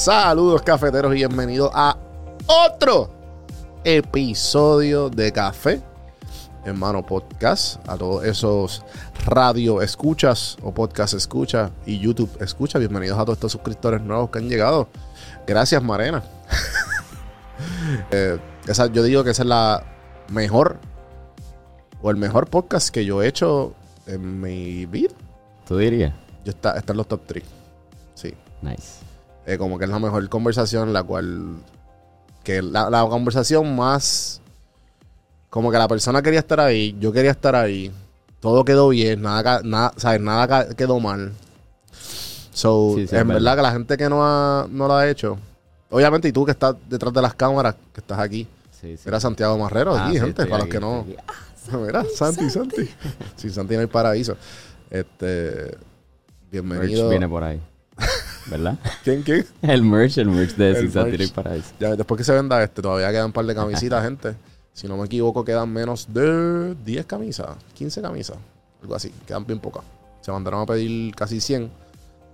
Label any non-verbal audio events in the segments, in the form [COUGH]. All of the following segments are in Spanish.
Saludos cafeteros y bienvenidos a otro episodio de Café Hermano Podcast. A todos esos radio escuchas o podcast escucha y YouTube escucha. Bienvenidos a todos estos suscriptores nuevos que han llegado. Gracias Marena. [LAUGHS] Eh, esa, yo digo que esa es la mejor o el mejor podcast que yo he hecho en mi vida. ¿Tú dirías? Yo está, está en los top 3. Sí. Nice. Eh, como que es la mejor conversación, la cual. Que la, la conversación más. Como que la persona quería estar ahí, yo quería estar ahí. Todo quedó bien, nada, nada, ¿sabes? nada quedó mal. So, Sí, sí, en es verdad verdad. que la gente que no, ha, no lo ha hecho. Obviamente, y tú que estás detrás de las cámaras, que estás aquí. Sí, sí. Era Santiago Marrero Ah, aquí, sí, gente, para aquí, los que no. [LAUGHS] Mira, Santi, Santi. Sin Santi no hay paraíso. Este. Bienvenido. viene por ahí. [LAUGHS] ¿Verdad? ¿Quién, quién? [LAUGHS] el merch, el merch de El merch. Paraíso. Ya, después que se venda este, todavía quedan un par de camisitas, gente. Si no me equivoco, quedan menos de 10 camisas, 15 camisas, algo así. Quedan bien pocas. Se mandaron a pedir casi 100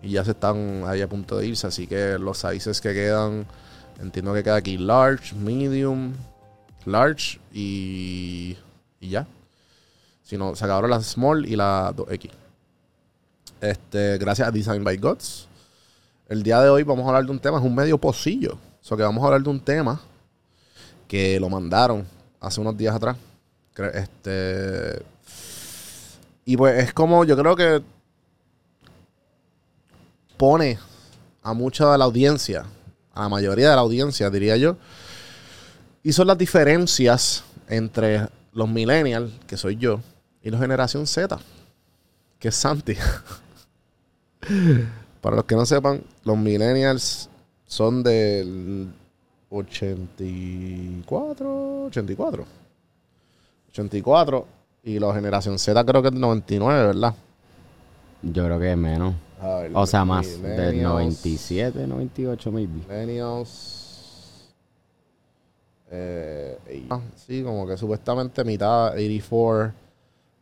y ya se están ahí a punto de irse. Así que los sizes que quedan, entiendo que queda aquí large, medium, large y, y ya. Si no, se acabaron las small y la 2X. Este, gracias a Design by Gods. El día de hoy vamos a hablar de un tema, es un medio pocillo. O sea que vamos a hablar de un tema que lo mandaron hace unos días atrás. Este. Y pues es como, yo creo que pone a mucha de la audiencia, a la mayoría de la audiencia, diría yo. Y son las diferencias entre los millennials, que soy yo, y la generación Z, que es Santi. [LAUGHS] Para los que no sepan, los millennials son del 84, 84. 84. Y la generación Z creo que es del 99, ¿verdad? Yo creo que es menos. Ver, O sea, más. Del millennials- 97, 98, maybe. Millennials. Eh, y- ah, sí, como que supuestamente mitad 84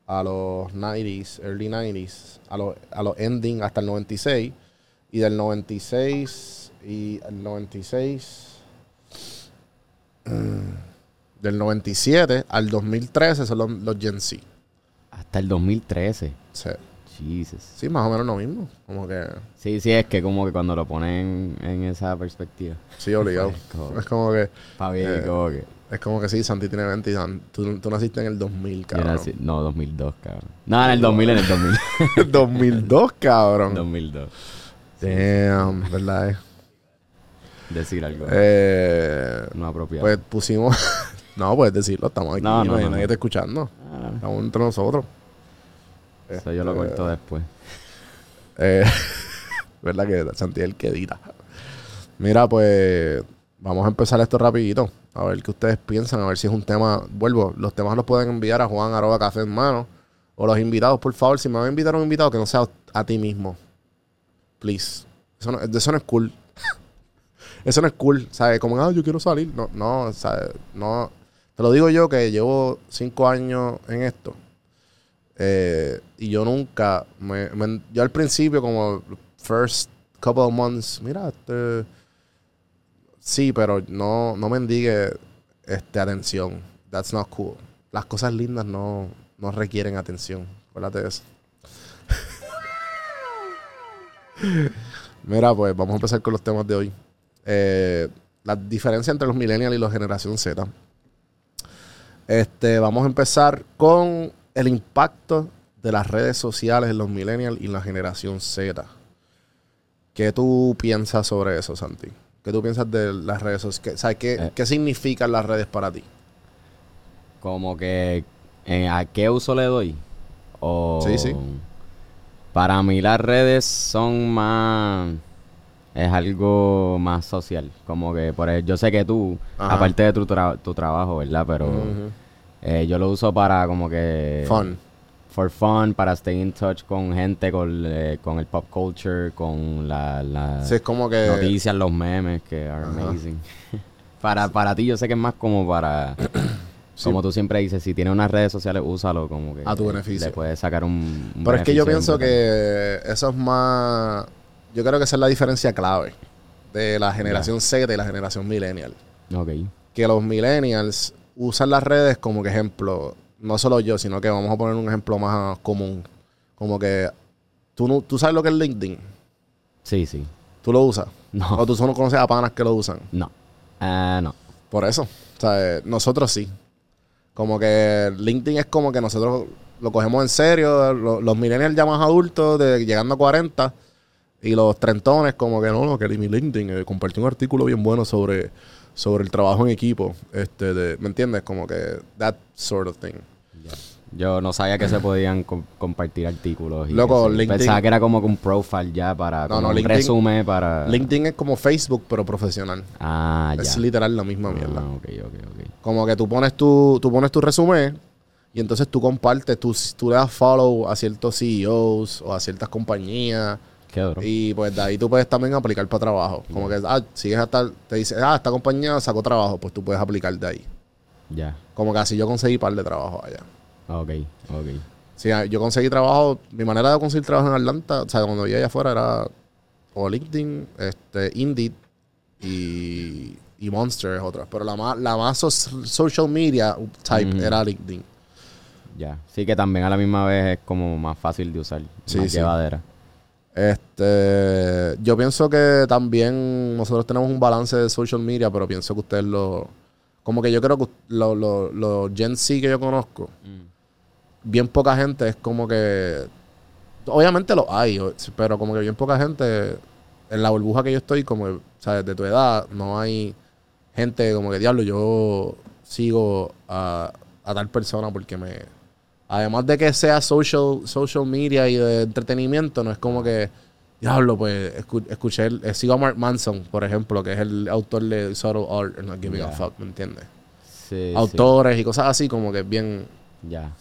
a los 90s, early 90s, a los, a los ending hasta el 96. Y del 96 y el 96. mm, del 97 al 2013 son los, los Gen Z. Hasta el 2013. Sí, Jesus. sí, más o menos lo mismo. Como que, Sí, sí, es que como que cuando lo ponen en esa perspectiva. sí, obligado. [LAUGHS] Como- Es como que, bien, Eh, como que. es como que sí, Santi tiene 20 y San- tú, tú naciste en el 2000, yo cabrón. nací- no, 2002, cabrón. No, en el 2000, en el 2000. 2002, [LAUGHS] cabrón. 2002. Damn, [LAUGHS] ¿verdad? eh? Decir algo Eh, no apropiado. pues pusimos. [LAUGHS] no, puedes decirlo, estamos aquí, no, No, no, nadie está escuchando. Ah, Estamos entre nosotros. eso yo lo Este, corto después. Eh, [LAUGHS] ¿Verdad que el que edita? Mira, pues vamos a empezar esto rapidito. A ver qué ustedes piensan, a ver si es un tema. Vuelvo, los temas los pueden enviar a Juan arroba café en mano. O los invitados, por favor, si me van a invitar a un invitado, que no sea a ti mismo. Please. Eso no, eso no es cool. [LAUGHS] eso no es cool. ¿Sabes? Como, ah, yo quiero salir. No, no, ¿sabes? No. Te lo digo yo que llevo cinco años en esto. Eh, y yo nunca, yo al principio como first couple of months, mira, este, sí, pero no, no mendigue este, atención. That's not cool. Las cosas lindas no, no requieren atención. Acuérdate de eso. Mira, pues vamos a empezar con los temas de hoy. Eh, la diferencia entre los millennials y la generación Z. Este, vamos a empezar con el impacto de las redes sociales en los millennials y la generación Z. ¿Qué tú piensas sobre eso, Santi? ¿Qué tú piensas de las redes sociales? ¿Sabes qué, Eh. qué significan las redes para ti? Como que, eh, ¿a qué uso le doy? O Sí, sí. Para mí las redes son más... Es algo más social. Como que, por ejemplo, yo sé que tú, Ajá. aparte de tu, tra- tu trabajo, ¿verdad? Pero eh, yo lo uso para como que... Fun. For fun, para stay in touch con gente, con, eh, con el pop culture, con la... la Sí, que... noticias, los memes que are Ajá. amazing. [LAUGHS] para, para ti yo sé que es más como para... [CLEARS THROAT] Sí. Como tú siempre dices, si tienes unas redes sociales, úsalo como que... A tu beneficio. Le puedes sacar un... un Pero es que yo pienso que eso es más... Yo creo que esa es la diferencia clave. de la generación Z y la generación millennial. Ok. Que los millennials usan las redes como que ejemplo, no solo yo, sino que vamos a poner un ejemplo más común. Como que tú, no, tú sabes lo que es LinkedIn. Sí, sí. ¿Tú lo usas? No. O tú solo conoces a panas que lo usan. No. Ah, no. Por eso. O sea, eh, nosotros sí. Como que LinkedIn es como que nosotros lo cogemos en serio. lo- los millennials ya más adultos, de, llegando a 40. Y los trentones, como que no, no, que mi LinkedIn eh, compartió un artículo bien bueno sobre, sobre el trabajo en equipo. Este, de, ¿Me entiendes? Como que that sort of thing. Yo no sabía que se podían com- compartir artículos. Y Loco. LinkedIn- Pensaba que era como un profile ya para. No, un LinkedIn- resumen para. LinkedIn es como Facebook, pero profesional. Ah, ya. Es literal la misma mierda. Ah, ok, ok, ok. Como que tú pones tu, tú pones tu resumen y entonces tú compartes, tú, tú le das follow a ciertos CEOs o a ciertas compañías. Y pues de ahí tú puedes también aplicar para trabajo. Como que, ah, sigues hasta, te dice, ah, esta compañía sacó trabajo, pues tú puedes aplicar de ahí. Ya. Como que así yo conseguí par de trabajo allá. Ok, ok. Sí, ah, yo conseguí trabajo, mi manera de conseguir trabajo en Atlanta, o sea, cuando vivía allá afuera era o LinkedIn, este, Indeed y, y Monster es otra. Pero la más, la más so- social media type era LinkedIn. Ya. Sí, que también a la misma vez es como más fácil de usar. Sí, más sí. llevadera. Este, yo pienso que también nosotros tenemos un balance de social media, pero pienso que ustedes lo, como que yo creo que los lo, lo Gen Z que yo conozco, bien poca gente es como que, obviamente lo hay, pero como que bien poca gente en la burbuja que yo estoy, como, que, sabes, de tu edad, no hay gente como que diablo, yo sigo a, a tal persona porque me, además de que sea social, social media y de entretenimiento, no es como que, diablo, pues escu- escuché, el- eh, sigo a Mark Manson, por ejemplo, que es el autor de Subtle Art and Not Giving a. Fuck, ¿me entiendes? Sí, sí. Autores y cosas así, como que bien... Ya.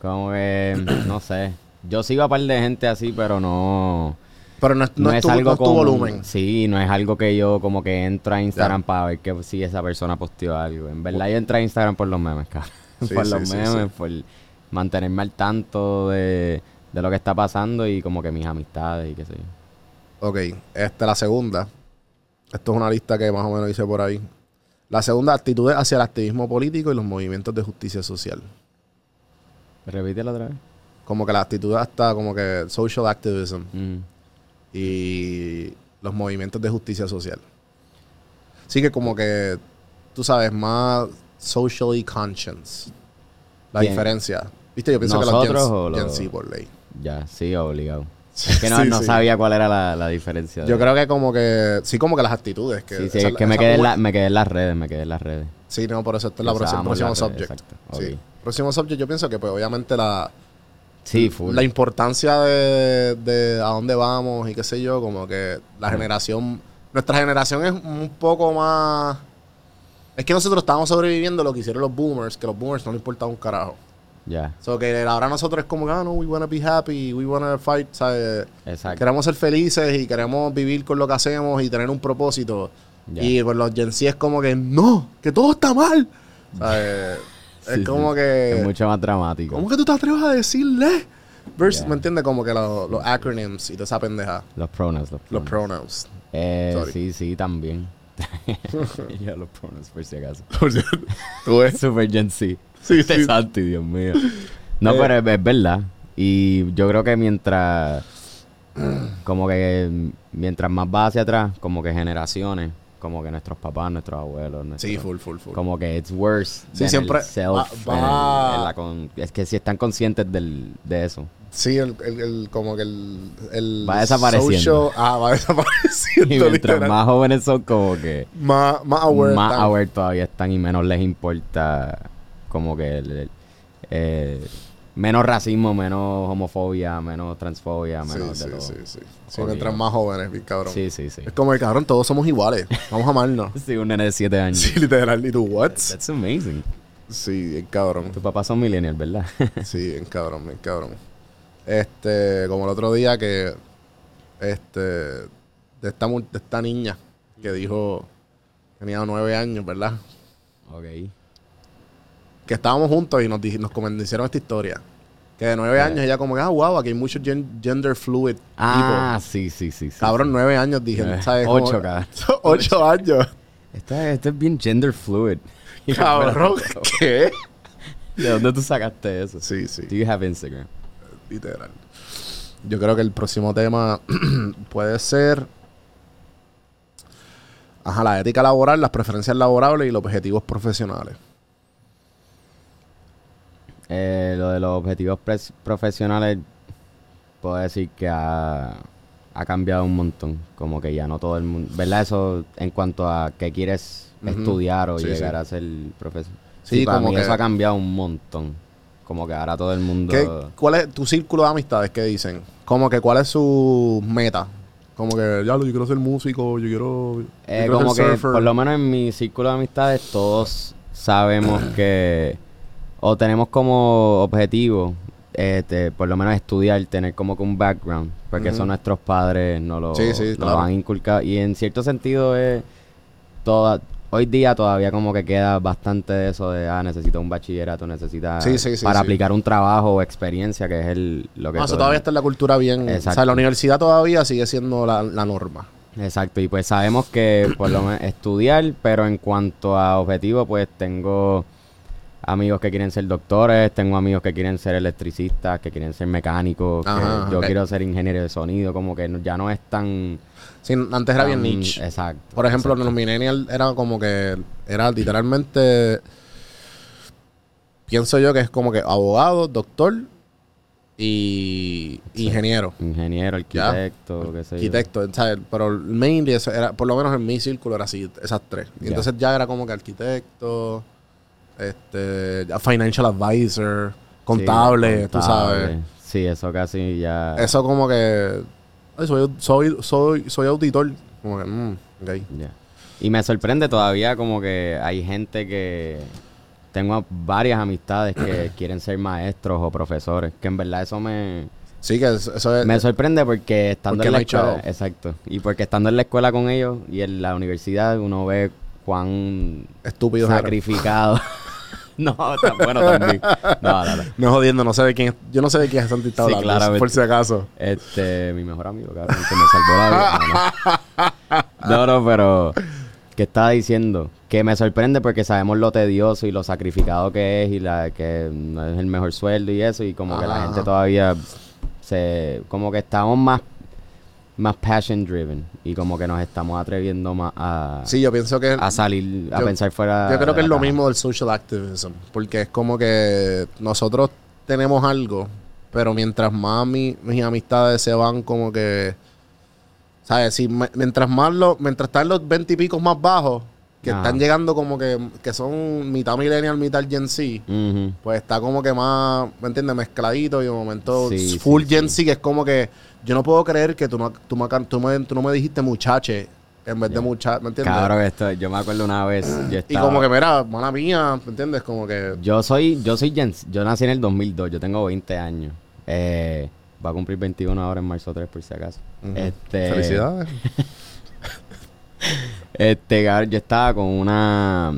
Como que, [CLEARS THROAT] no sé. Yo sigo a par de gente así, pero no. Pero no es, no No, es tu, no algo es tu volumen. Sí, no es algo que yo como que entro a Instagram para ver que si esa persona posteó algo. En verdad yo entro a Instagram por los memes. [LAUGHS] Sí, por sí, los memes, sí. por mantenerme al tanto de, de lo que está pasando y como que mis amistades y qué sé yo. Ok, esta la segunda. Esto es una lista que más o menos hice por ahí. La segunda, actitudes hacia el activismo político y los movimientos de justicia social. Repítelo otra vez. Como que la actitud hasta como que social activism Mm. y los movimientos de justicia social. Sí que como que, tú sabes, más socially conscious. La diferencia. Viste, yo pienso que los Gen, ¿Nosotros o Gen los- Z por ley. Ya, sí, obligado. Es que no, Sí, no sí. sabía cuál era la, la diferencia. Yo de- creo que como que, sí como que las actitudes. Que Sí, sí, esa- es que me quedé, en la- me quedé en las redes, me quedé en las redes. Sí, no, por eso esto es la próxima, próximo subject. exacto. Sí. Próximo subject, yo pienso que pues obviamente la, Sí, full. la importancia de, de a dónde vamos y qué sé yo, como que la generación, nuestra generación es un poco más... Es que nosotros estábamos sobreviviendo lo que hicieron los boomers, que los boomers no les importaba un carajo. Ya, So que ahora nosotros es como ah, no, we wanna be happy, we wanna fight, ¿sabes? exacto. Queremos ser felices y queremos vivir con lo que hacemos y tener un propósito. Ya. Y pues los Gen Z es como que, no, que todo está mal. ¿Sabes? Es como que... Es mucho más dramático. ¿Cómo que tú te atreves a decirle? Versus. ¿Me entiendes? Como que lo- los acronyms y toda esa pendeja. Los pronouns, los Los pronouns. pronouns. Eh, Sorry. sí, sí, también. [LAUGHS] [LAUGHS] ya los pronouns, [LAUGHS] por si acaso. ¿Tú ves? Super Gen Z. Sí, sí. Santi, Dios mío. No, Eh. pero es, es verdad. Y yo creo que mientras... Como que mientras más va hacia atrás, como que generaciones, como que nuestros papás, nuestros abuelos, Sí, nuestros- full, full, full. Como que it's worse. Sí, than siempre el self, va- en el- va- en con- es que si están conscientes del, de eso. Sí, el, el, el- como que el, el Va desapareciendo. social- ah, va [LAUGHS] desapareciendo. Y mientras literal. más jóvenes son, como que más, más aware. más aware todavía están y menos les importa como que el- el- eh, menos racismo, menos homofobia, menos transfobia, Sí, menos sí, de todo. sí, sí. Sí, Jodido. mientras más jóvenes, bien cabrón. Sí, sí, sí. Es como el cabrón, todos somos iguales. Vamos a amarnos. [LAUGHS] Sí, un nene de 7 años. [LAUGHS] sí, literal. ¿Y tú, what? That's amazing. Sí, bien cabrón. Tus papás son millennials, ¿verdad? [LAUGHS] Sí, bien cabrón, bien cabrón. Este, como el otro día que, este, de esta, mu- de esta niña que dijo, tenía nueve años, ¿verdad? ok. Que estábamos juntos y nos, nos hicieron esta historia. Que de nueve años ella como que, ah, wow, aquí hay mucho gen- gender fluid Ah, sí, sí, sí. sí Cabrón, nueve años dije, Eh, ¿sabes? ocho, Como- cabrón. [LAUGHS] ocho años. Esto, es- bien gender fluid. [LAUGHS] Cabrón, [LAUGHS] ¿qué? ¿De dónde tú sacaste eso? Sí, sí, Do you have Instagram? literal. Yo creo que el próximo tema [CLEARS THROAT] puede ser... Ajá, la ética laboral, las preferencias laborables y los objetivos profesionales. Eh, lo de los objetivos profesionales, puedo decir que ha, ha cambiado un montón. Como que ya no todo el mundo. ¿Verdad? Eso en cuanto a que quieres estudiar o Sí, llegar sí. a ser profesor. Sí, Sí, para como mí que- eso ha cambiado un montón. Como que ahora todo el mundo. ¿Qué, ¿Cuál es tu círculo de amistades que dicen? Como que cuál es su meta. Como que, ya, yo quiero ser músico, yo quiero... yo Eh, quiero como ser que, surfer". por lo menos en mi círculo de amistades, todos sabemos [CLEARS THROAT] que. O tenemos como objetivo, este, por lo menos estudiar, tener como que un background. Porque Ujú. eso nuestros padres no lo, Sí, sí, nos claro. lo han inculcado. Y en cierto sentido, es. Toda, hoy día todavía como que queda bastante de eso de, ah, necesito un bachillerato, necesitas. Sí, sí, sí, Para aplicar un trabajo o experiencia, que es el, lo que. No, eso todavía está en la cultura bien... O sea, la universidad todavía sigue siendo la, la norma. Exacto, y pues sabemos que por lo menos estudiar, pero en cuanto a objetivos, pues tengo amigos que quieren ser doctores, tengo amigos que quieren ser electricistas, que quieren ser mecánicos, que yo quiero ser ingeniero de sonido, como que no- ya no es tan... Sí, antes era bien niche. Exacto. Por ejemplo, exacto. los millennials era como que... Era literalmente... Pienso yo que es como que abogado, doctor y ingeniero. Ingeniero, arquitecto, qué sé yo. arquitecto, ¿sabes? Pero mainly, eso era, por lo menos en mi círculo era así, esas tres. Y Ya. entonces ya era como que arquitecto, este, financial advisor, contable, Sí, tú sabes. Sí, eso casi ya... Eso como que, ay, soy, soy, soy, soy auditor. Como que, mm, ok. Ya. Y me sorprende todavía como que hay gente que... Tengo varias amistades que [CLEARS THROAT] quieren ser maestros o profesores, que en verdad eso me, Sí, que eso, es... me sorprende porque estando Porque en la escuela, exacto, y porque estando en la escuela con ellos y en la universidad uno ve cuán estúpido. sacrificado. [LAUGHS] [LAUGHS] no, tan bueno también. No, no, no. No jodiendo, no sé de quién, es- yo no sé de quién es Santi Sí, claramente. por si acaso. Este, mi mejor amigo, cabrón, que me salvó la vida. No, no, pero que estaba diciendo que me sorprende porque sabemos lo tedioso y lo sacrificado que es y la que no es el mejor sueldo y eso y como que la Ajá, gente todavía se como que estamos más más passion driven y como que nos estamos atreviendo más a, Sí, yo pienso que... a salir a yo- pensar fuera Yo creo que es lo caja. mismo del social activism, porque es como que nosotros tenemos algo, pero mientras más mi- mis amistades se van como que, ¿sabes? Si me- mientras más lo, mientras están los 20 y picos más bajos, que están llegando como que, que son mitad millennial, mitad Gen Z, pues está como que más, ¿me entiendes? Mezcladito y de momento Sí, full sí, Gen sí. Z, que es como que yo no puedo creer que tú no, tú me, tú me, tú no me dijiste muchache en vez de Ya. muchache, ¿me entiendes? Cabrón, esto, yo me acuerdo una vez yo Y como que, mira, mala mía, ¿me entiendes? Como que... Yo soy, yo soy Gen Z. Yo nací en el 2002, yo tengo 20 años. Eh, va a cumplir 21 ahora en marzo 3 por si acaso. Este, Felicidades. [LAUGHS] Este, yo estaba con una,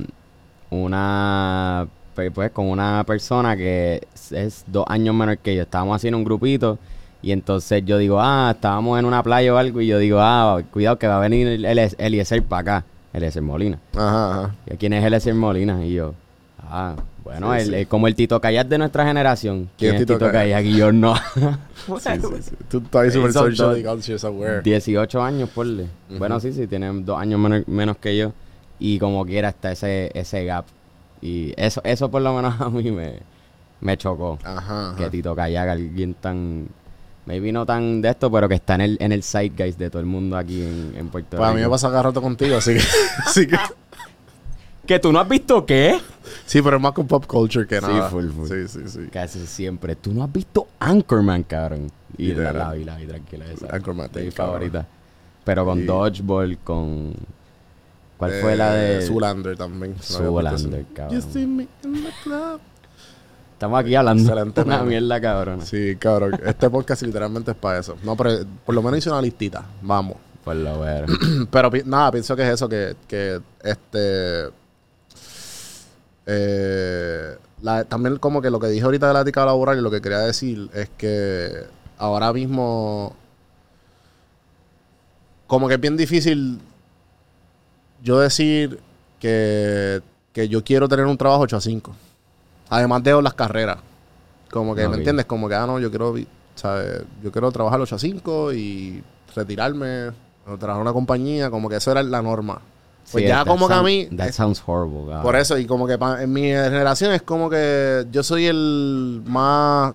una, pe- pues con una persona que es, es dos años menor que yo. Estábamos haciendo un grupito y entonces yo digo, ah, estábamos en una playa o algo y yo digo, ah, cuidado que va a venir el, el Eliezer para acá, Eliezer Molina. Ajá, ajá. ¿Y quién es Eliezer Molina? Y yo, ah, bueno, Sí, el- sí. el- como el Tito Callas de nuestra generación. ¿Quién ¿Quién, es Tito Tito? Y yo no. [LAUGHS] Tú estás ahí Esos socially dos- conscious aware. 18 años, ponle. Bueno, sí, sí, tienen dos años menos, menos que yo. Y como quiera está ese, ese gap. Y eso, eso por lo menos [LAUGHS] a mí me, me chocó. Ajá, ajá. Que Tito Callaga, alguien tan... Maybe no tan de esto, pero que está en el, en el zeitgeist de todo el mundo aquí en, en Puerto Pues a Rico. mí me pasa cada rato contigo, así que... [LAUGHS] así que ¿Que tú no has visto qué? sí, pero es más con pop culture que Sí, nada. full, full. Sí, sí, sí. Casi siempre. Tú no has visto Anchorman, cabrón. Y la, Literal. la la vi, tranquila. Esa. Anchorman, de mi sí, cabrón. favorita. Pero con Y- Dodgeball, con... ¿Cuál fue la Eh, de...? Zoolander también. no había visto Zoolander, cabrón. You see me in the club. Estamos aquí hablando Excelente una mierda cabrona. Sí, cabrón. Este podcast literalmente es para eso. No, pero por lo menos hice una listita. Vamos. Por lo ver. [CLEARS THROAT] Pero nada, pienso que es eso, que, que este. Eh, la- también como que lo que dije ahorita de la ética laboral y lo que quería decir es que ahora mismo como que es bien difícil yo decir que, que yo quiero tener un trabajo 8 a 5. Además de las carreras. Como que, Ok. ¿me entiendes? Como que, ah, no, yo quiero, ¿sabes? Yo quiero trabajar 8 a 5 y retirarme o trabajar en una compañía. Como que eso era la norma. Pues Sí, ya como que a mí... That es- sounds horrible. cabrón. por eso, y como que pa- en mi generación es como que yo soy el más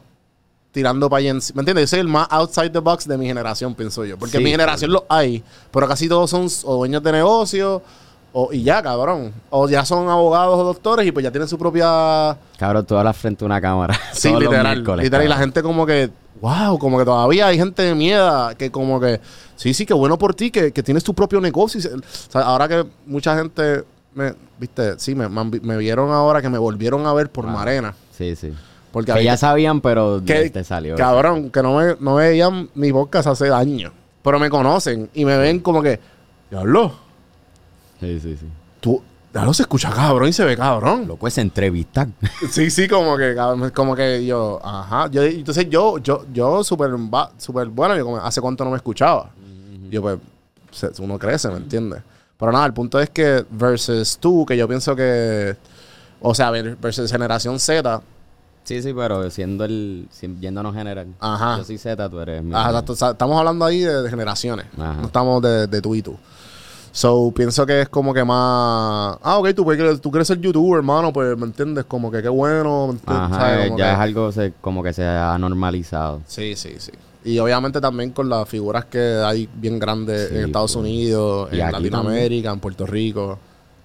tirando para allá. en- ¿Me entiendes? Yo soy el más outside the box de mi generación, pienso yo. Porque en mi generación lo hay, pero casi todos son o dueños de negocios o, y ya, cabrón. O ya son abogados o doctores y pues ya tienen su propia... Cabrón, tú hablas frente a una cámara. [LAUGHS] Sí, los literal. literal. Y la gente como que, wow, como que todavía hay gente de miedo que como que, sí, sí, qué bueno por ti, que, que tienes tu propio negocio. O sea, ahora que mucha gente, me, viste, sí, me, vieron ahora que me volvieron a ver por Ah. Marena. Sí, sí. Porque Que ya sabían, pero que- te salió. Cabrón, que no me, no veían mi podcast hace años. Pero me conocen y me ven como que, diablo, Sí, sí, sí. tú, diablo se escucha cabrón y se ve cabrón. Lo puedes entrevistar. [LAUGHS] Sí, sí, como que, como que yo, ajá. Yo, entonces yo, yo, yo súper súper bueno, yo como, ¿hace cuánto no me escuchaba? Yo pues, uno crece, ¿me entiendes? Pero nada, el punto es que versus tú, que yo pienso que, o sea, ver- versus generación Z, Sí, sí, pero siendo el. Yéndonos general. Ajá. Yo soy Z, tú eres. mi- Ajá, exacto, o sea, estamos hablando ahí de, de generaciones. Ajá. No estamos de, de tú y tú. So, pienso que es como que más... Ah, ok, tú, tú quieres ser youtuber, hermano, pues, ¿me entiendes? Como que qué bueno. Ajá, ya que- es algo se- como que se ha normalizado. Sí, sí, sí. Y obviamente también con las figuras que hay bien grandes Sí, en Estados pues. Unidos, Y en Latinoamérica, en Puerto Rico.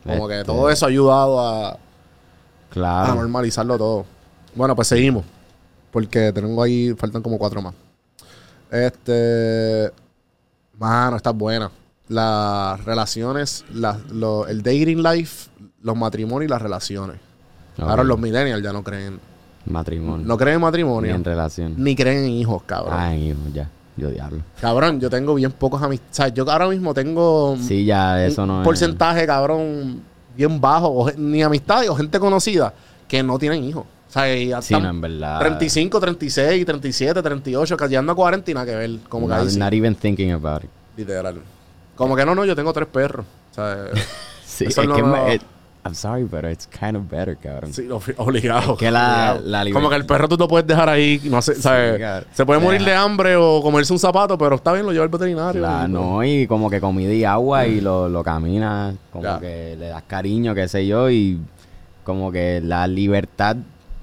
Como que Este- todo eso ha ayudado a, normalizarlo todo. Bueno, pues seguimos. Porque tengo ahí, faltan como cuatro más. Este. Mano, está buena. Las relaciones, las- lo- el dating life, los matrimonios y las relaciones. Ahora los millennials ya no creen. Matrimonio. No creen en Ni matrimonio. en relación. Ni creen en hijos, cabrón. Ah, en hijos, ya. Yo diablo. Cabrón, yo tengo bien pocos amistades. Yo ahora mismo tengo Sí, ya eso un no es. porcentaje, cabrón, bien bajo. o ni amistades o gente conocida que no tienen hijos. O sea, ya Sí, están no, en verdad. 35, 36, 37, 38, casi ando a 40 y nada que ver. Como que not, sí, even thinking about it. literal. Como que no, no, yo tengo tres perros. O sea, [LAUGHS] Sí, es no- que no- me- I'm sorry, but it's kind of better, cabrón. sí, obli- obligado. que la- obligado. la Como que el perro tú lo puedes dejar ahí, no sé, ¿sabes? Se puede morir de hambre o comerse un zapato, pero está bien, lo lleva al veterinario. La- y- no, y como que comida y agua y lo, lo caminas, como que le das cariño, qué sé yo, y como que la libertad,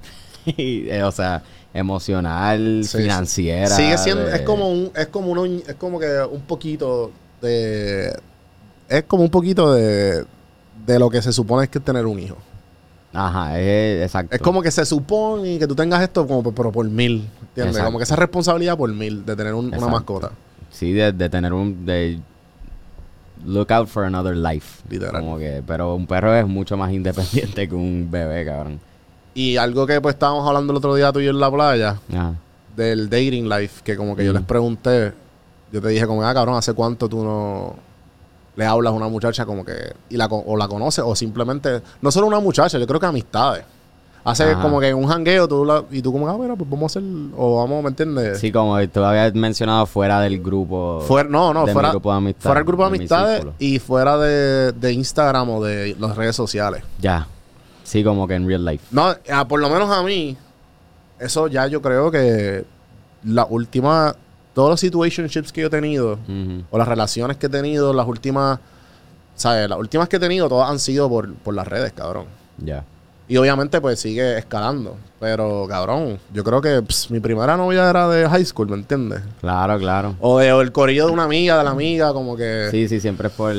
[LAUGHS] y, eh, o sea, emocional, Sí, sí. financiera. Sigue siendo, de- es como un, es como uno, es como que un poquito de, es como un poquito de, de lo que se supone es que es tener un hijo. Ajá, es, exacto. Es como que se supone que tú tengas esto como por- pero por mil, ¿entiendes? Exacto. Como que esa responsabilidad por mil de tener un- una mascota. Sí, de, de tener un... de look out for another life. Literal. Como que, pero un perro es mucho más independiente [LAUGHS] que un bebé, cabrón. Y algo que pues estábamos hablando el otro día tú y yo en la playa, Ajá. del dating life, que como que yo Mm. les pregunté, yo te dije como, ah, cabrón, ¿hace cuánto tú no le hablas a una muchacha como que, y la, o la conoces, o simplemente, no solo una muchacha, yo creo que amistades. Hace Ajá. como que un jangueo, tú la- y tú como, ah, mira, pues vamos a hacer, o vamos, ¿me entiendes? Sí, como tú habías mencionado fuera del grupo. Fuera, no, no, de mi fuera, grupo de amistad, fuera el grupo de de mi amistades y fuera de, de Instagram o de las redes sociales. Ya. Sí, como que en real life. No, ah, por lo menos a mí, eso ya yo creo que la última, todos los situationships que yo he tenido, o las relaciones que he tenido, las últimas, ¿sabes? Las últimas que he tenido, todas han sido por, por las redes, cabrón. Ya. Y obviamente, pues sigue escalando. Pero, cabrón, yo creo que ps, mi primera novia era de high school, ¿me entiendes? Claro, claro. O, de, o el corrido de una amiga, de la amiga, como que. Sí, sí, siempre es por,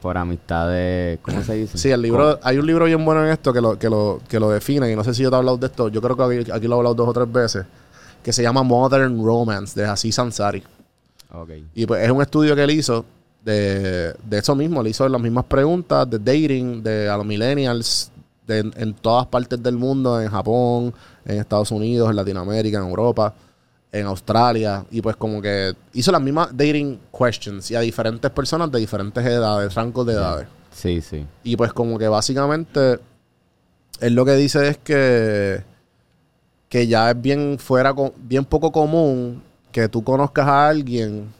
por amistades. ¿Cómo se dice? Sí, el libro, hay un libro bien bueno en esto que lo, que lo, que lo define, y no sé si yo te he hablado de esto, yo creo que aquí, aquí lo he hablado dos o tres veces, que se llama Modern Romance, de Aziz Ansari. Y pues es un estudio que él hizo de, de eso mismo, le hizo las mismas preguntas de dating, de a los millennials, de, en, en todas partes del mundo, en Japón, en Estados Unidos, en Latinoamérica, en Europa, en Australia, y pues como que hizo las mismas dating questions y a diferentes personas de diferentes edades, rangos de edades. Sí, sí. Y pues como que básicamente él lo que dice es que, que ya es bien fuera, bien poco común que tú conozcas a alguien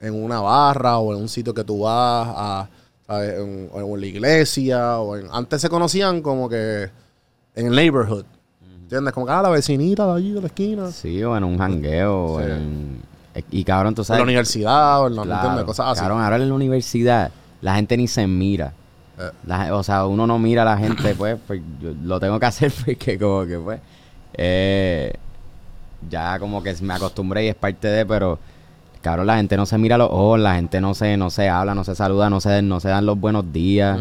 en una barra o en un sitio que tú vas a, ¿sabes? En, o en la iglesia o en, antes se conocían como que en el neighborhood. ¿Entiendes? Como que ah, la vecinita de allí de la esquina. Sí, o en un jangueo. Sí. en- Y cabrón, tú En sabes. la universidad o en la, Claro. Cosas así. Cabrón, ahora en la universidad la gente ni se mira. Eh. La- o sea, uno no mira a la gente, pues, pues yo lo tengo que hacer [LAUGHS] porque como que, pues, eh, ya como que me acostumbré y es parte de, pero, cabrón, la gente no se mira a los ojos, la gente no se, no se habla, no se saluda, no se, no se dan los buenos días.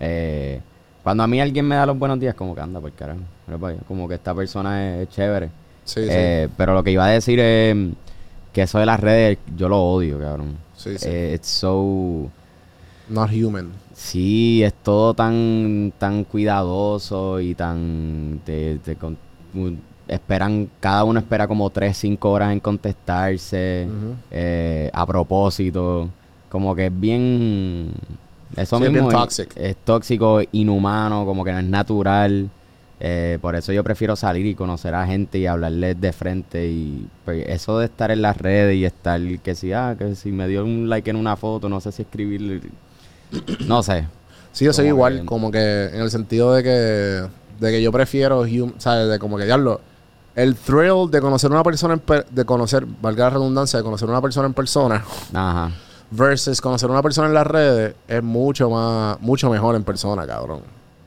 Eh, cuando a mí alguien me da los buenos días, como que anda por carajo. Allá, Como que esta persona es, es chévere. Sí, sí. Eh, pero lo que iba a decir es que eso de las redes, yo lo odio, cabrón. Sí, sí. Eh, it's so... Not human. Sí, es todo tan, tan cuidadoso y tan... te- te esperan, cada uno espera como 3, 5 horas en contestarse eh, a propósito. Como que es bien... Eso Sí, es bien es- toxic. es tóxico, inhumano, como que no es natural. Eh, por eso yo prefiero salir y conocer a gente y hablarles de frente. Y pues, eso de estar en las redes y estar que si, ah, que si me dio un like en una foto, no sé si escribirle. No sé. Sí, yo soy igual, que- como que en el sentido de que, de que yo prefiero, hum- ¿sabes? De como que diablo. El thrill de conocer una persona, en per- de conocer, valga la redundancia, de conocer una persona en persona Ajá. versus conocer una persona en las redes es mucho más, mucho mejor en persona, cabrón.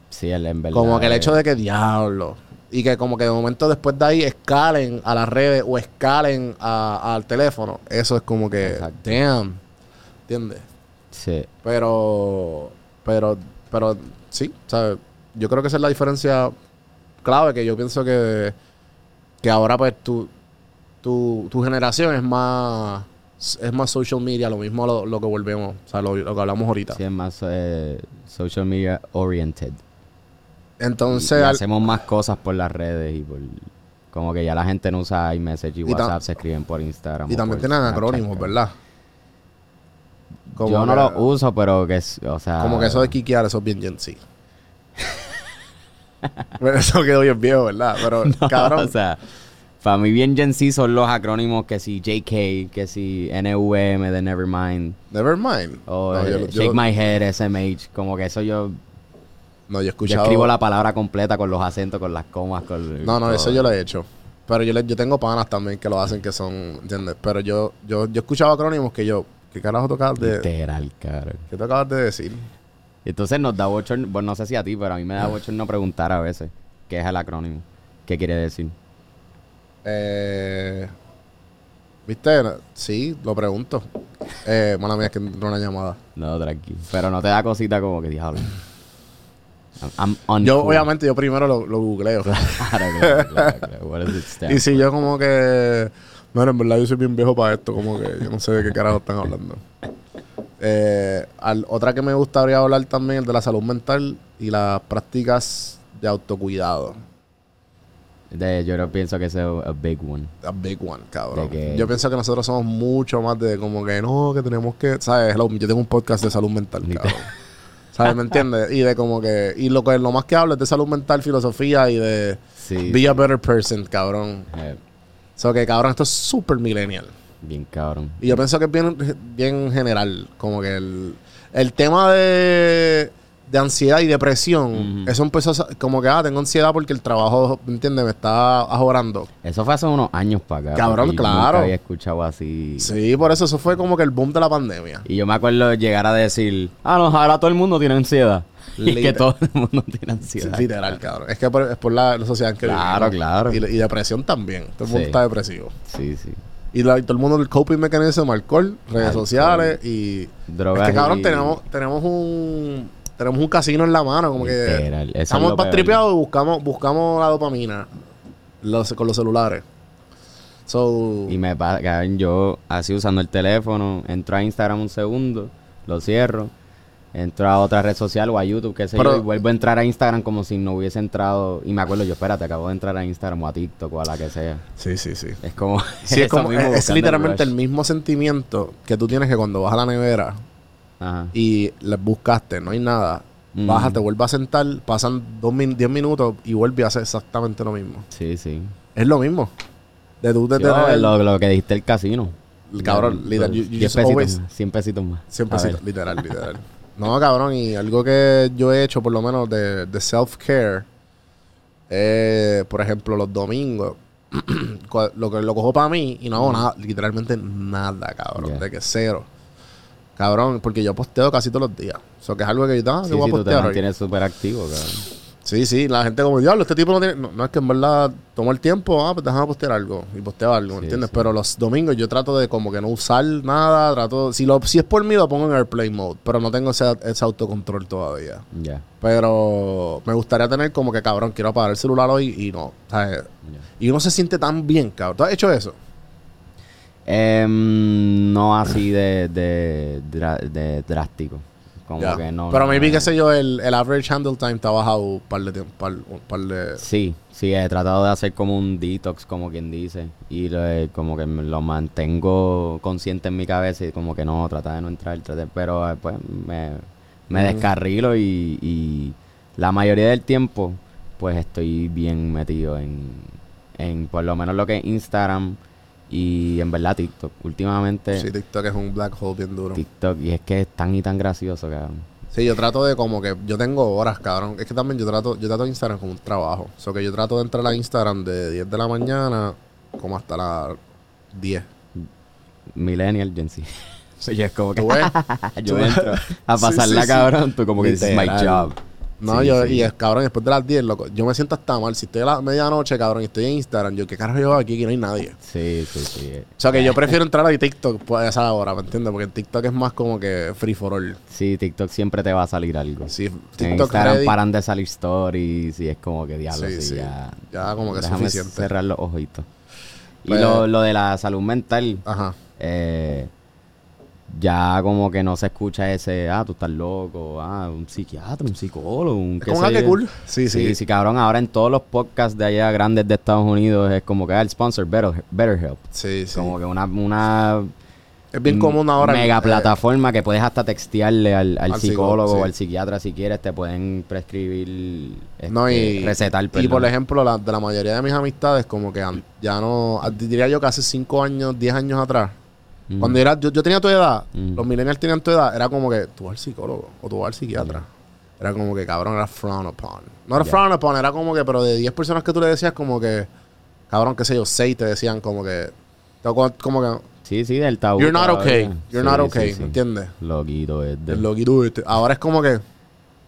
Sí, él en verdad. Como que el eh, hecho de que diablo. Y que como que de momento después de ahí escalen a las redes o escalen al teléfono. Eso es como que, Exacto. damn. ¿Entiendes? Sí. Pero, pero, pero sí, ¿sabes? Yo creo que esa es la diferencia clave que yo pienso que, que ahora pues tu, tu, tu generación es más, es más social media, lo mismo lo, lo que volvemos, o sea, lo, lo que hablamos ahorita. Sí, es más eh, social media oriented. Entonces, y, y al- hacemos más cosas por las redes y por. Como que ya la gente no usa iMessage y, WhatsApp, se escriben por Instagram. y también tienen acrónimos, ¿verdad? Como Yo no que- lo uso, pero que es, o sea... Como que eso de quiquear, eso es bien Gen [LAUGHS] [LAUGHS] Eso quedó bien viejo, ¿verdad? Pero, [LAUGHS] No, cabrón, o sea, para mí bien Gen Z son los acrónimos que si JK, que si NVM de Nevermind, never mind. o no, eh, yo, yo- Shake My Head, SMH, como que eso yo, no, yo he yo escribo la palabra completa con los acentos, con las comas, con... No, no, todo. eso yo lo he hecho. Pero yo, le- yo tengo panas también que lo hacen que son, ¿entiendes? Pero yo, yo, yo he escuchado acrónimos que yo, ¿qué carajo tocabas de, Literal, cara. ¿qué te acabas de decir? Entonces nos da bochorno, bueno, no sé si a ti, pero a mí me da bochorno preguntar a veces qué es el acrónimo, qué quiere decir. Eh, ¿Viste? Sí, lo pregunto. Eh, mala mía, es que entró una llamada. No, tranquilo. Pero no te da cosita como que diablo. Yo, obviamente, yo primero lo, lo googleo. Claro, claro, claro, claro. What does it stand Y si yo como que... Bueno, en verdad yo soy bien viejo para esto. Como que yo no sé de qué carajo están hablando. Eh, al- otra que me gustaría hablar también es de la salud mental y las prácticas de autocuidado. De- yo no pienso que ese es a big one. A big one, cabrón. Que- Yo pienso que nosotros somos mucho más de como que no, que tenemos que, ¿sabes? Hello, yo tengo un podcast de salud mental, cabrón. [LAUGHS] ¿Sabes? ¿Me entiendes? Y de como que, y lo que lo más que hablo es de salud mental, filosofía y de Sí. be a better person, cabrón. sea que cabrón, esto es súper millennial. Bien cabrón. Y yo pienso que es bien, bien general. Como que el, el tema de, de ansiedad y depresión, Ujú. eso empezó a como que, ah, tengo ansiedad porque el trabajo, ¿me entiendes? Me está ajorando. Eso fue hace unos años para acá. Cabrón, yo claro. Nunca había escuchado así. Sí, por eso eso fue como que el boom de la pandemia. Y yo me acuerdo llegar a decir, ah, no, ahora todo el mundo tiene ansiedad. [LAUGHS] Y que todo el mundo tiene ansiedad. literal, cabrón. Es que por- es por la, la sociedad en que Claro, vivimos. claro. Y, y depresión también. Todo el mundo Sí. está depresivo. Sí, sí. Y, la- todo el mundo el coping mechanism, alcohol, redes Alcohol. sociales y... Drogas es que cabrón, y- tenemos, tenemos un... Tenemos un casino en la mano, como que... Eso es Estamos lo más peor. tripeados y buscamos, buscamos la dopamina los, con los celulares. So... Y me pasa, yo así usando el teléfono, entro a Instagram un segundo, lo cierro, entro a otra red social o a YouTube, qué sé Pero- yo, y vuelvo a entrar a Instagram como si no hubiese entrado. Y me acuerdo, yo, espérate, acabo de entrar a Instagram o a TikTok o a la que sea. Sí, sí, sí. Es como. Sí, [LAUGHS] es, como, es, literalmente el mismo sentimiento que tú tienes que cuando vas a la nevera Ajá. y les buscaste, no hay nada. Mm. bajas, te vuelves a sentar, pasan dos min- diez minutos y vuelves a hacer exactamente lo mismo. Sí, sí. Es lo mismo. De tú Yo, tener- lo, lo que dijiste el casino. El cabrón, literal, los you- you 10 just pesitos always- más, 100 pesitos literal, literal. [LAUGHS] No, cabrón, y algo que yo he hecho, por lo menos, de, de self-care, eh, por ejemplo, los domingos, [CLEARS THROAT] lo que lo cojo para mí y no hago nada, literalmente nada, cabrón, Yeah. de que cero. Cabrón, porque yo posteo casi todos los días. O sea, que es algo que yo, ah, Sí, voy a sí, tú te postear mantienes súper activo, cabrón. Sí, sí, la gente como, diablo, este tipo no tiene... No, no, es que en verdad tomo el tiempo, ah, pues déjame postear algo. Y posteo algo, ¿me Sí, entiendes? sí. Pero los domingos yo trato de como que no usar nada, trato... Si, lo, si es por mí, lo pongo en Airplay Mode, pero no tengo ese, ese autocontrol todavía. Ya. Pero me gustaría tener como que, cabrón, quiero apagar el celular hoy y no. ¿sabes? Y uno se siente tan bien, cabrón. ¿Tú has hecho eso? Em, no así de, de drástico. Como que no. pero no, maybe, no. qué sé yo, el, el average handle time está bajado un par de tiempo, par, un par de... Sí, sí, he tratado de hacer como un detox, como quien dice. Y lo he- como que me lo mantengo consciente en mi cabeza y como que no, trata de no entrar. trata- pero eh, pues me, me descarrilo y, y la mayoría del tiempo pues estoy bien metido en, en por lo menos lo que es Instagram y en verdad TikTok. Últimamente Sí, TikTok es un black hole bien duro. TikTok y es que es tan y tan gracioso, cabrón. Sí, yo trato de como que yo tengo horas, cabrón. Es que también yo trato, yo trato Instagram como un trabajo. O sea que yo trato de entrar a Instagram de 10 de la mañana como hasta las 10. Millennial Gen Z. So, yo es como que ¿Tú ves? [LAUGHS] yo entro a Sí, pasarla, sí, sí. cabrón. Tú como que is my job. No, Sí, yo, sí. y es cabrón, después de las 10, loco, yo me siento hasta mal. Si estoy a la medianoche, cabrón, y estoy en Instagram, yo, ¿qué carajo yo hago aquí? Aquí no hay nadie. Sí, sí, sí. O sea que yo prefiero entrar a TikTok pues, a esa hora, ¿me entiendes? Porque en TikTok es más como que free for all. Sí, TikTok siempre te va a salir algo. Sí, en TikTok Instagram ready, paran de salir stories y es como que diablo, Sí, ya. ya como que es suficiente. cerrar los ojitos. Y Pues- lo, lo de la salud mental, Ajá. eh, ya como que no se escucha ese, ah, tú estás loco, ah, un psiquiatra, un psicólogo, un qué sé que cool. Sí, sí. Sí, sí, cabrón. Ahora en todos los podcasts de allá grandes de Estados Unidos es como que ah, el sponsor Better, BetterHelp. Sí, sí. Como que una, una es bien común ahora. mega eh, plataforma que puedes hasta textearle al, al Al psicólogo o al psiquiatra si quieres, te pueden prescribir, este, No, y, recetar, y por ejemplo, la, de la mayoría de mis amistades, como que ya no, diría yo que hace 5 años, 10 años atrás, Mm. cuando era, yo, yo tenía tu edad, Mm. los millennials tenían tu edad, era como que tú vas al psicólogo o tú vas al psiquiatra. Era como que cabrón, era frown upon. No era Ya. frown upon, era como que, pero de 10 personas que tú le decías, como que, cabrón, qué sé yo, 6 te decían como que, como que, Sí, sí, del tabú. you're not okay, you're Sí, not sí, okay, sí. ¿me entiendes? Loquito es de... El loquito este. Ahora es como que,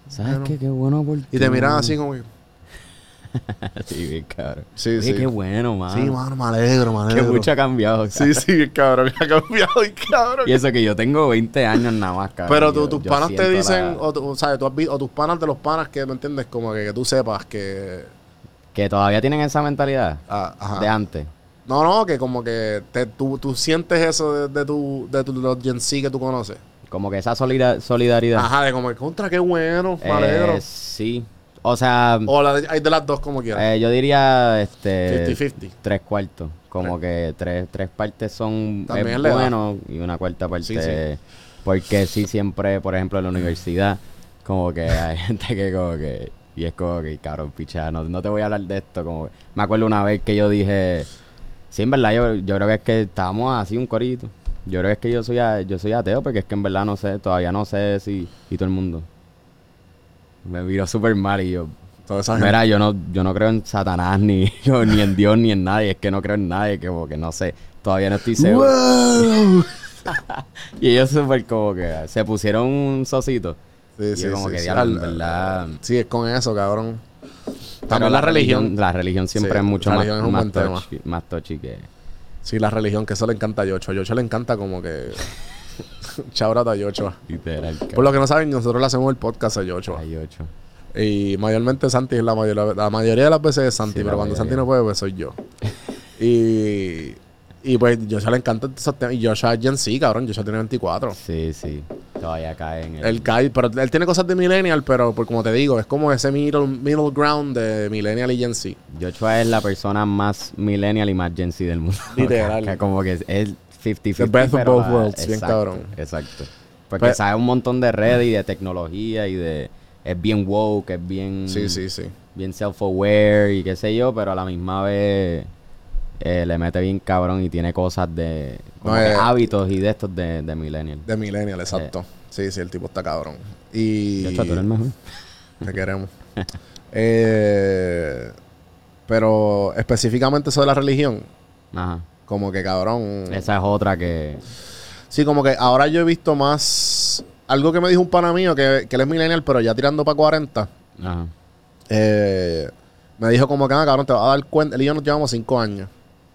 ¿Sabes Bueno. qué? Qué bueno por y te miran así como que, [LAUGHS] sí, bien cabrón. sí, Oye, sí. qué bueno, mano. Sí, mano, me alegro, me Que alegro. mucho ha cambiado. Sí, sí, cabrón, ha cambiado y cabrón. Y eso que yo tengo 20 años nada más, cabrón. Pero y tú- yo- tus yo panas te dicen, la- o, tú, ¿sabes? Tú has vi- o tus panas de los panas que, ¿me entiendes? Como que, que tú sepas que... Que todavía tienen esa mentalidad ah, ajá. de antes. No, no, que como que te, tú, tú sientes eso de, de tu, de tu, los Gen Z que tú conoces. Como que esa solida- solidaridad. Ajá, de como que contra, qué bueno, me Eh, alegro. sí. O sea, O la, hay de las dos como quieras. eh, yo diría este 50-50. tres cuartos. Como que tres, tres partes son También es y una cuarta parte. Sí, sí. Porque sí, siempre, por ejemplo, en la universidad, como que [LAUGHS] hay gente que como que. Y es como que, cabrón, picha, no, no te voy a hablar de esto. Como que- me acuerdo una vez que yo dije. Sí, en verdad, yo, yo creo que es que estábamos así un corito. Yo creo que es que yo soy, a- yo soy ateo, porque es que en verdad no sé, todavía no sé si. Y todo el mundo. Me miró súper mal y yo, Toda esa. Mira, yo no, yo no creo en Satanás, [LAUGHS] ni, yo, ni en Dios, ni en nadie. Es que no creo en nadie, que como que no sé. Todavía no estoy seguro. ¡Wow! [LAUGHS] Y ellos súper como que se pusieron un socito. Sí, y yo como que sí. diablo, en Al- verdad. Sí, es con eso, cabrón. Pero También la religión. La religión siempre Sí, es mucho la más, religión es un más, touchy, más touchy que... Sí, la religión, que eso le encanta a Yocho. A Yocho le encanta como que... [LAUGHS] [LAUGHS] Chaurata a Yocho. Literal. Por lo que no saben, nosotros le hacemos el podcast a Yocho. Hay ocho. Y mayormente Santi es la mayoría, la mayoría de las veces es Santi, Sí, pero cuando Santi no puede, pues soy yo. [LAUGHS] y, y pues Joshua le encanta esos temas. Y Joshua es Gen Z, cabrón. Joshua tiene 24. Sí, sí. Todavía cae en el... Él cae, pero él tiene cosas de Millennial, pero por como te digo, es como ese middle, middle ground de Millennial y Gen Z. Joshua es la persona más millennial y más Gen Z del mundo. [LAUGHS] Literal. Como que es 50-50. The best of pero both la- worlds, bien cabrón. Exacto. Porque Pues- sabe un montón de redes y de tecnología y de es bien woke, es bien, Sí, sí, sí. bien self-aware y qué sé yo, pero a la misma vez eh, le mete bien cabrón y tiene cosas de como No, que eh, hábitos y de estos de, de millennial. De Millennial, exacto. Sí, sí, el tipo está cabrón. Y. De hecho, tú eres el mejor. [LAUGHS] Te queremos. Eh, pero específicamente sobre la religión, Ajá. Como que cabrón. Esa es otra que... Sí, como que ahora yo he visto más. Algo que me dijo un pana mío, que, que él es millennial, pero ya tirando para 40. Ajá. eh, me dijo como que, ah, cabrón, te vas a dar cuenta. Él y yo nos llevamos cinco años.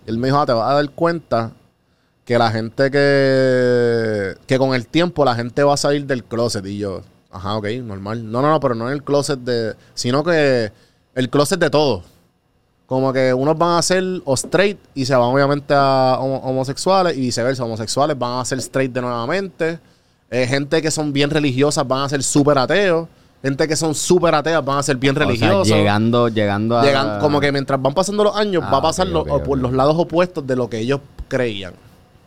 Y él me dijo, ah, te vas a dar cuenta que la gente que. que con el tiempo la gente va a salir del closet. Y yo, ajá, ok, normal. No, no, no, pero no en el closet de. sino que el closet de todo. Como que unos van a ser o straight y se van obviamente a homo- homosexuales y viceversa. Homosexuales van a ser straight de nuevamente. Eh, gente que son bien religiosas van a ser súper ateos. Gente que son súper ateas van a ser bien O sea, religiosos. llegando, llegando a... Llegan, como que mientras van pasando los años, Ah, va a pasar ok, los, ok. los lados opuestos de lo que ellos creían.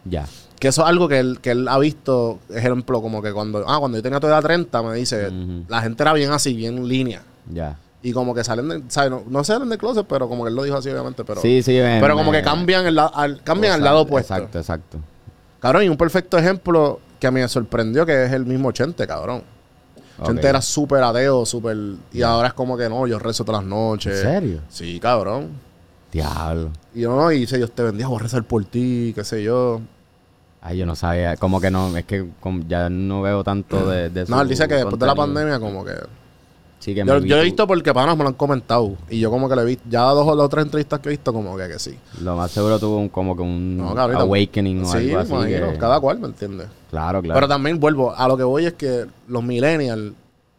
Ya. Que eso es algo que él, que él ha visto, ejemplo, como que cuando, ah, cuando yo tenía tu edad 30, me dice, la gente era bien así, bien línea. Ya. Y como que salen, de, ¿sabes? No, no salen del closet, pero como que él lo dijo así, obviamente, pero... sí, sí. me- pero como que cambian el, la- al, cambian al lado opuesto. Exacto, exacto. Cabrón, y un perfecto ejemplo que a mí me sorprendió, que es el mismo Chente, cabrón. Chente Ok. era súper ateo, súper... Y ahora es como que no, yo rezo todas las noches. ¿En serio? Sí, cabrón. Diablo. Y yo no, y dice, Dios te bendiga, voy a rezar por ti, qué sé yo. Ay, yo no sabía. Como que no, es que como ya no veo tanto [CLEARS THROAT] de, de No, él dice que después de la pandemia, como que. Sí, que Yo, yo he visto porque panas me lo han comentado. Y yo, como que le he visto. Ya dos o dos, tres entrevistas que he visto, como que, que sí. Lo más seguro tuvo un, como que un No, awakening o sí, algo así. imagino, que- cada cual, ¿me entiendes? Claro, claro. Pero también vuelvo, a lo que voy es que los millennials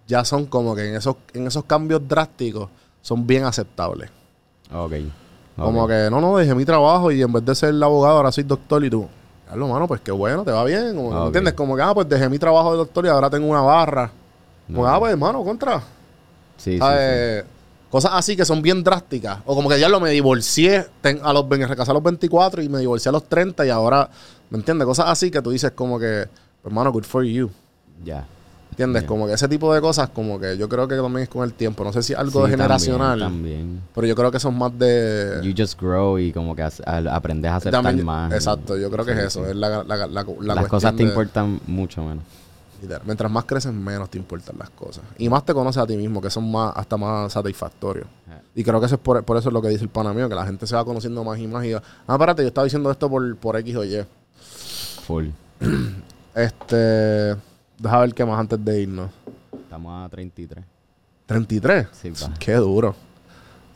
ya son como que en esos, en esos cambios drásticos son bien aceptables. ok. Como que, no, no, dejé mi trabajo y en vez de ser abogado, ahora soy doctor y tú. Carlos, mano, pues qué bueno, te va bien. Como, que, ¿me Ok. ¿Entiendes? Como que, ah, pues dejé mi trabajo de doctor y ahora tengo una barra. Pues, No. ah, pues, hermano, contra. Sí, sí. Cosas así que son bien drásticas. O como que ya lo me divorcié ten- a los, me casé a los 24 y me divorcié a los 30 y ahora, ¿me entiendes? Cosas así que tú dices como que, hermano, good for you. Ya. ¿Entiendes? Como que ese tipo de cosas, como que yo creo que también es con el tiempo. No sé si algo Sí, de generacional, También, pero yo creo que son más de... You just grow y como que as- aprendes a aceptar también- más. Exacto, yo creo que Sí, es eso. sí. Es la, la, la, la Las cosas te de- importan mucho menos. Mientras más creces, menos te importan las cosas. Y más te conoces a ti mismo, que son más hasta más satisfactorios. Y creo que eso es por, por eso es lo que dice el pana mío, que la gente se va conociendo más y más y ah, espérate, yo estaba diciendo esto por, por X o Y. Full. [CLEARS THROAT] Este, deja ver qué más antes de irnos. Estamos a 33. 33. Sí, pa. Qué duro.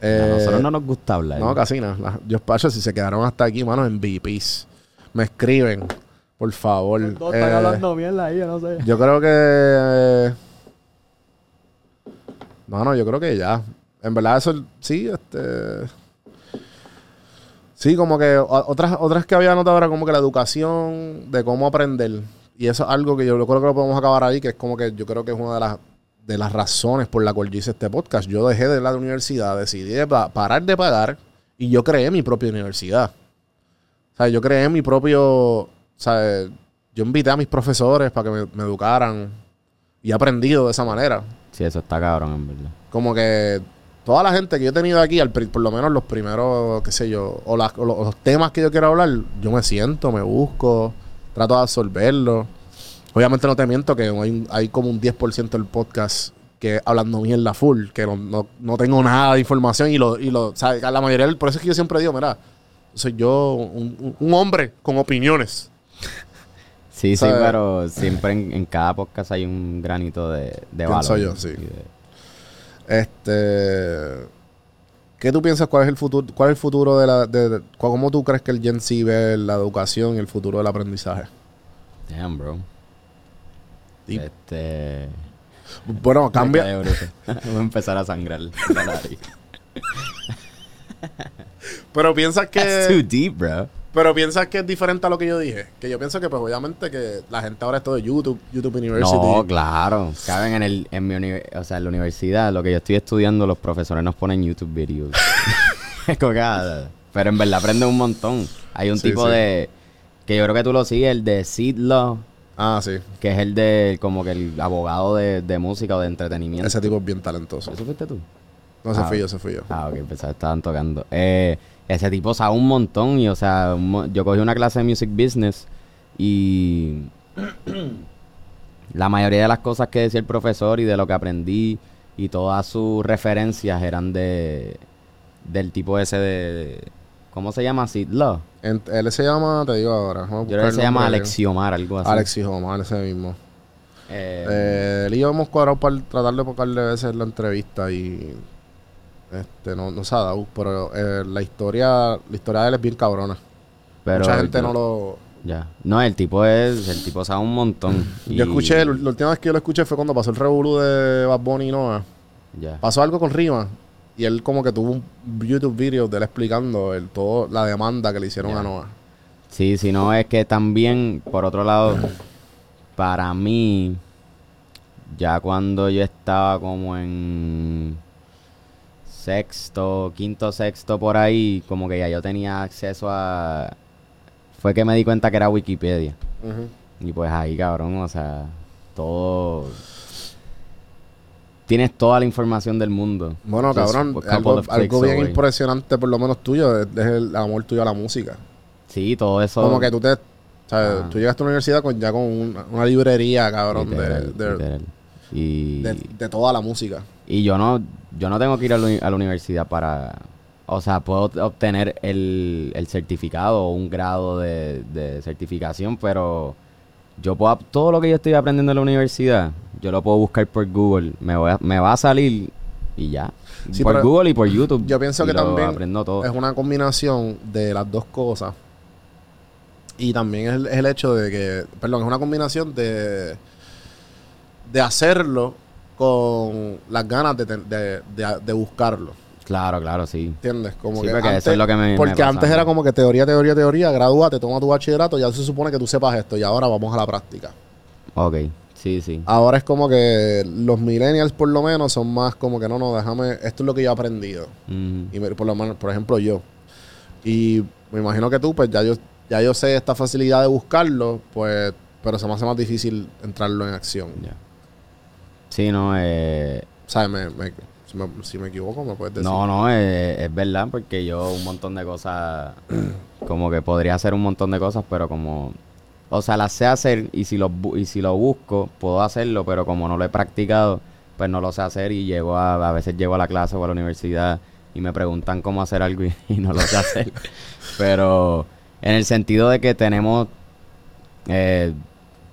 a Eh, nosotros no nos gusta hablar. No, casi nada. La- Yo pacho, si se quedaron hasta aquí, mano, en VPs. Me escriben, por favor. Eh, mierda ahí, yo no sé. Yo creo que. No, no, yo creo que ya. En verdad, eso sí, este. Sí, como que otras, otras que había notado era como que la educación de cómo aprender. Y eso es algo que yo creo que lo podemos acabar ahí, que es como que yo creo que es una de las, de las razones por la cual yo hice este podcast. Yo dejé de la universidad, decidí de pa- parar de pagar y yo creé mi propia universidad. O sea, yo creé mi propio. O sea, yo invité a mis profesores para que me, me educaran y he aprendido de esa manera. Sí, eso está cabrón, en verdad. Como que toda la gente que yo he tenido aquí, al por lo menos los primeros, qué sé yo, o, las- o los, los temas que yo quiero hablar, yo me siento, me busco, trato de absorberlo. Obviamente no te miento que hay, hay como un 10% del podcast que hablando mierda full, que no, no, no tengo nada de información y lo, y lo, o sea, la mayoría, del- por eso es que yo siempre digo, mira, soy yo un- un hombre con opiniones. Sí, sí, pero siempre en, en cada podcast hay un granito de, de valor. Pienso yo, sí. de- Este, ¿qué tú piensas? ¿Cuál es el futuro? ¿Cuál es el futuro de la, de, de- cómo tú crees que el Gen Z ve la educación y el futuro del aprendizaje? Damn, bro. Y- Este... Bueno, cambia. [LAUGHS] Voy a empezar a sangrar la nariz. Pero piensas That's too que, deep, bro. Pero piensas que es diferente a lo que yo dije. Que yo pienso que, pues, obviamente, que la gente ahora es todo de YouTube, YouTube University. No, claro. Caben en el, en mi o sea, en la universidad, lo que yo estoy estudiando, los profesores nos ponen YouTube videos. [LAUGHS] Que, ah, Pero en verdad aprenden un montón. Hay un Sí, tipo sí. de, que yo creo que tú lo sigues, el de Sid Law, Ah, sí. Que es el de, como que el abogado de, de música o de entretenimiento. Ese tipo es bien talentoso. ¿Eso fuiste tú? No, se Ah, fui yo, se fui yo. Ah, ok, pensaba que estaban tocando. Eh, ese tipo sabe un montón y, o sea, un yo cogí una clase de music business y [CLEARS THROAT] la mayoría de las cosas que decía el profesor y de lo que aprendí y todas sus referencias eran de del tipo ese de... ¿Cómo se llama? Sid Law. En- él se llama, te digo ahora. Yo creo que se llama. Alexiomar, algo así. Alexis Omar, ese mismo. Eh, Eh, él y yo hemos cuadrado para tratar de pocarle veces la entrevista y este no, no se ha dado, pero eh, la historia la historia de él es bien cabrona. pero Mucha gente yo- no lo... Ya. No, el tipo es... El tipo sabe un montón. Yo escuché, la última vez que yo lo escuché fue cuando pasó el revolú de Bad Bunny y Noah. Ya. Pasó algo con Rima y él como que tuvo un YouTube video de él explicando el, todo la demanda que le hicieron Ya. a Noah. Sí, si no es que también, por otro lado, para mí, ya cuando yo estaba como en sexto, quinto, sexto por ahí, como que ya yo tenía acceso a... Fue que me di cuenta que era Wikipedia. Y pues ahí, cabrón, o sea, todo... Tienes toda la información del mundo. Bueno, cabrón, couple algo, bien away. impresionante por lo menos tuyo es, es el amor tuyo a la música. Sí, todo eso... Como que tú te... ¿sabes? Ah. Tú llegaste a la universidad con, ya con una, una librería, cabrón, de- literal, de, de toda la música. Y yo no, yo no tengo que ir a la, uni- a la universidad para, o sea, puedo obtener el, el certificado o un grado de, de certificación, pero yo puedo, todo lo que yo estoy aprendiendo en la universidad, yo lo puedo buscar por Google, me, voy a- me va a salir y ya. Sí, por Google y por YouTube. Yo pienso que también aprendo todo. es una combinación de las dos cosas. Y también es el, es el hecho de que, perdón, es una combinación de, de hacerlo con las ganas de, de, de- de buscarlo. Claro, claro, sí. ¿Entiendes? Como Sí, que porque eso antes, es lo que me- Porque antes era como que teoría, teoría, teoría, gradúate, toma tu bachillerato, ya se supone que tú sepas esto y ahora vamos a la práctica. Ok, sí, sí. Ahora es como que los millennials por lo menos son más como que no, no, déjame, esto es lo que yo he aprendido. Mm, Y por lo menos, por ejemplo, yo. Y me imagino que tú, pues ya yo, ya yo sé esta facilidad de buscarlo, pues, pero se me hace más difícil entrarlo en acción. ya. Sí, no, eh, ¿Sabes? Me, me- si, me, si me equivoco, me puedes decir. No, no, es, es verdad, porque yo un montón de cosas, [CLEARS THROAT] como que podría hacer un montón de cosas, pero como, o sea, las sé hacer y si lo, y si lo busco, puedo hacerlo, pero como no lo he practicado, pues no lo sé hacer y llego a, a veces llego a la clase o a la universidad y me preguntan cómo hacer algo y, [LAUGHS] y no lo sé hacer. [LAUGHS] pero en el sentido de que tenemos eh,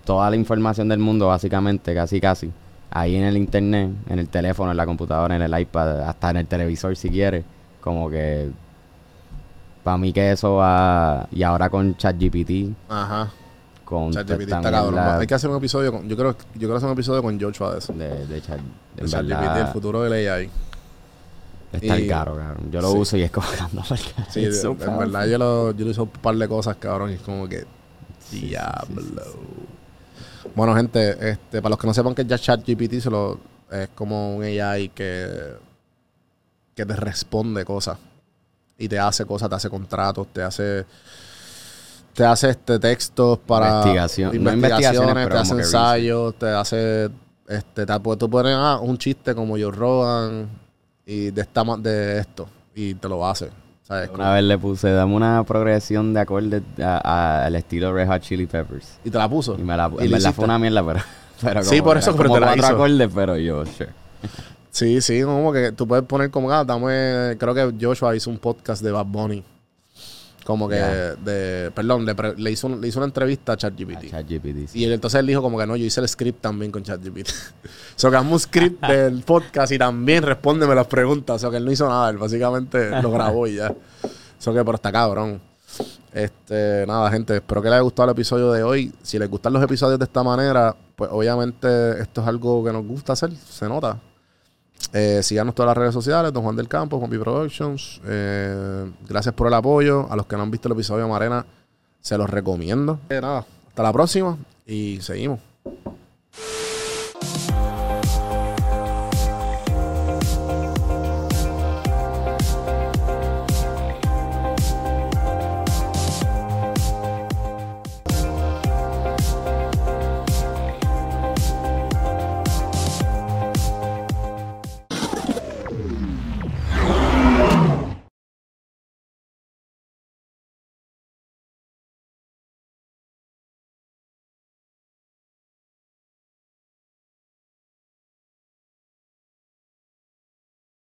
toda la información del mundo, básicamente, casi casi, ahí en el internet, en el teléfono, en la computadora, en el iPad, hasta en el televisor si quieres, como que para mí que eso va, y ahora con ChatGPT, Ajá. con ChatGPT está cabrón. Hay que hacer un episodio con, yo creo, yo quiero hacer un episodio con Joshua de eso. de, de Chat, De ChatGPT, el futuro del AI. está y- caro, cabrón. Yo lo sí. uso y es como. [LAUGHS] Sí, de- so en verdad yo lo, yo lo hice un par de cosas, cabrón, y es como que diablo. sí, sí. Bueno, gente, este, para los que no sepan que ya ChatGPT se lo, es como un AI que, que te responde cosas y te hace cosas, te hace contratos, te hace te hace este textos para Investigación- no investigaciones, te hace ensayos, te hace este te, tú pones ah, un chiste como Joe Rogan y de esta de esto y te lo hace, ¿sabes? Una vez le puse, dame una progresión de acordes al estilo Red Hot Chili Peppers. Y te la puso. Y me la, ¿Y en le verdad hiciste? fue una mierda, pero, [LAUGHS] pero Sí, por eso, pero te la hizo. acordes, pero yo, sure. Sí, sí, como que tú puedes poner como, ah, dame, creo que Joshua hizo un podcast de Bad Bunny. Como que, de, perdón, le, pre- le hizo, un- le hizo una entrevista a ChatGPT. ChatGPT. sí. Y él, entonces él dijo como que no, yo hice el script también con ChatGPT. [LAUGHS] o sea, que hazme un script [LAUGHS] del podcast y también respóndeme las preguntas. O sea, que él no hizo nada, él básicamente lo [LAUGHS] grabó y ya. Eso que, pero está cabrón. Este, nada, gente, espero que les haya gustado el episodio de hoy. Si les gustan los episodios de esta manera, pues obviamente esto es algo que nos gusta hacer, se nota. Eh, síganos todas las redes sociales, Don Juan del Campo, Juan B Productions. Eh, gracias por el apoyo. A los que no han visto el episodio de Marena, se los recomiendo. Eh, nada, hasta la próxima y seguimos.